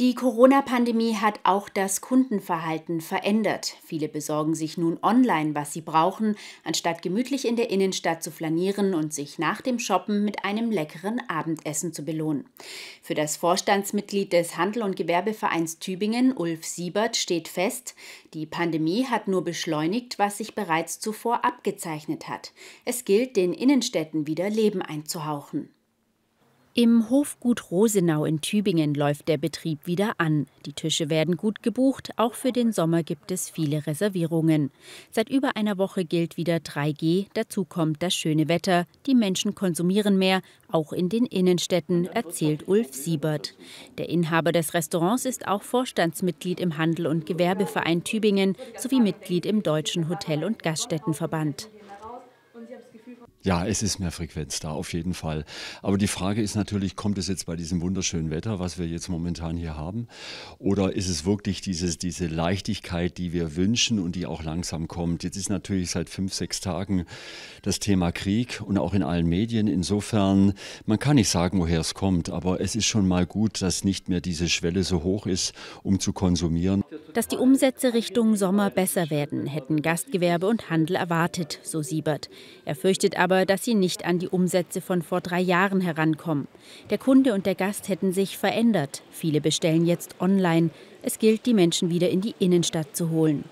Die Corona-Pandemie hat auch das Kundenverhalten verändert. Viele besorgen sich nun online, was sie brauchen, anstatt gemütlich in der Innenstadt zu flanieren und sich nach dem Shoppen mit einem leckeren Abendessen zu belohnen. Für das Vorstandsmitglied des Handel- und Gewerbevereins Tübingen, Ulf Siebert, steht fest, die Pandemie hat nur beschleunigt, was sich bereits zuvor abgezeichnet hat. Es gilt, den Innenstädten wieder Leben einzuhauchen. Im Hofgut Rosenau in Tübingen läuft der Betrieb wieder an. Die Tische werden gut gebucht, auch für den Sommer gibt es viele Reservierungen. Seit über einer Woche gilt wieder 3G, dazu kommt das schöne Wetter. Die Menschen konsumieren mehr, auch in den Innenstädten, erzählt Ulf Siebert. Der Inhaber des Restaurants ist auch Vorstandsmitglied im Handel- und Gewerbeverein Tübingen sowie Mitglied im Deutschen Hotel- und Gaststättenverband. Ja, es ist mehr Frequenz da, auf jeden Fall. Aber die Frage ist natürlich, kommt es jetzt bei diesem wunderschönen Wetter, was wir jetzt momentan hier haben? Oder ist es wirklich dieses, diese Leichtigkeit, die wir wünschen und die auch langsam kommt? Jetzt ist natürlich seit fünf, sechs Tagen das Thema Krieg und auch in allen Medien. Insofern, man kann nicht sagen, woher es kommt, aber es ist schon mal gut, dass nicht mehr diese Schwelle so hoch ist, um zu konsumieren. Dass die Umsätze Richtung Sommer besser werden, hätten Gastgewerbe und Handel erwartet, so Siebert. Er fürchtet aber, dass sie nicht an die Umsätze von vor drei Jahren herankommen. Der Kunde und der Gast hätten sich verändert. Viele bestellen jetzt online. Es gilt, die Menschen wieder in die Innenstadt zu holen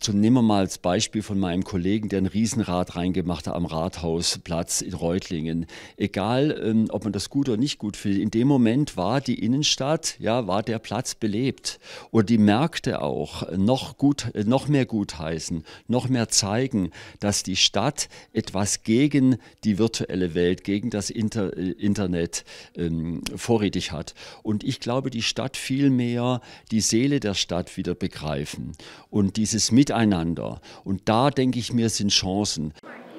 zu nehmen wir mal als Beispiel von meinem Kollegen, der ein Riesenrad reingemacht hat am Rathausplatz in Reutlingen. Egal, ähm, ob man das gut oder nicht gut findet, in dem Moment war die Innenstadt, ja, war der Platz belebt. Und die Märkte auch noch, gut, noch mehr gutheißen, noch mehr zeigen, dass die Stadt etwas gegen die virtuelle Welt, gegen das Inter äh, Internet ähm, vorrätig hat. Und ich glaube, die Stadt viel mehr die Seele der Stadt wieder begreifen. Und dieses Miteinander. Und da denke ich mir, sind Chancen.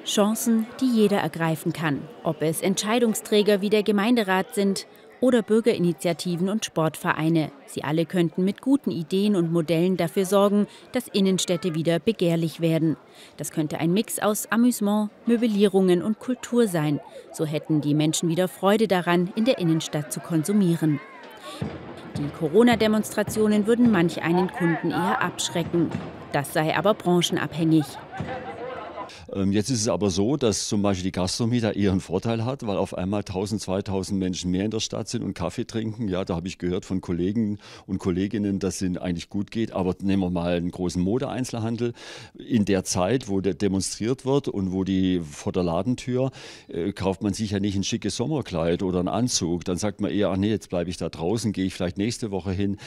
Chancen, die jeder ergreifen kann, ob es Entscheidungsträger wie der Gemeinderat sind oder Bürgerinitiativen und Sportvereine. Sie alle könnten mit guten Ideen und Modellen dafür sorgen, dass Innenstädte wieder begehrlich werden. Das könnte ein Mix aus Amüsement, Möblierungen und Kultur sein. So hätten die Menschen wieder Freude daran, in der Innenstadt zu konsumieren. Die Corona-Demonstrationen würden manch einen Kunden eher abschrecken. Das sei aber branchenabhängig. Ähm, jetzt ist es aber so, dass zum Beispiel die Gastronomie da einen Vorteil hat, weil auf einmal 1000, 2000 Menschen mehr in der Stadt sind und Kaffee trinken. Ja, da habe ich gehört von Kollegen und Kolleginnen, dass es eigentlich gut geht. Aber nehmen wir mal einen großen Modeeinzelhandel. In der Zeit, wo der demonstriert wird und wo die vor der Ladentür, äh, kauft man sich ja nicht ein schickes Sommerkleid oder einen Anzug. Dann sagt man eher, ach nee, jetzt bleibe ich da draußen, gehe ich vielleicht nächste Woche hin.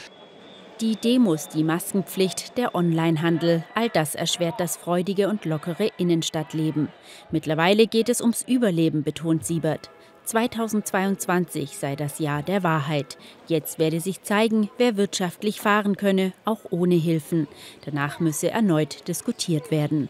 Die Demos, die Maskenpflicht, der Onlinehandel, all das erschwert das freudige und lockere Innenstadtleben. Mittlerweile geht es ums Überleben, betont Siebert. 2022 sei das Jahr der Wahrheit. Jetzt werde sich zeigen, wer wirtschaftlich fahren könne, auch ohne Hilfen. Danach müsse erneut diskutiert werden.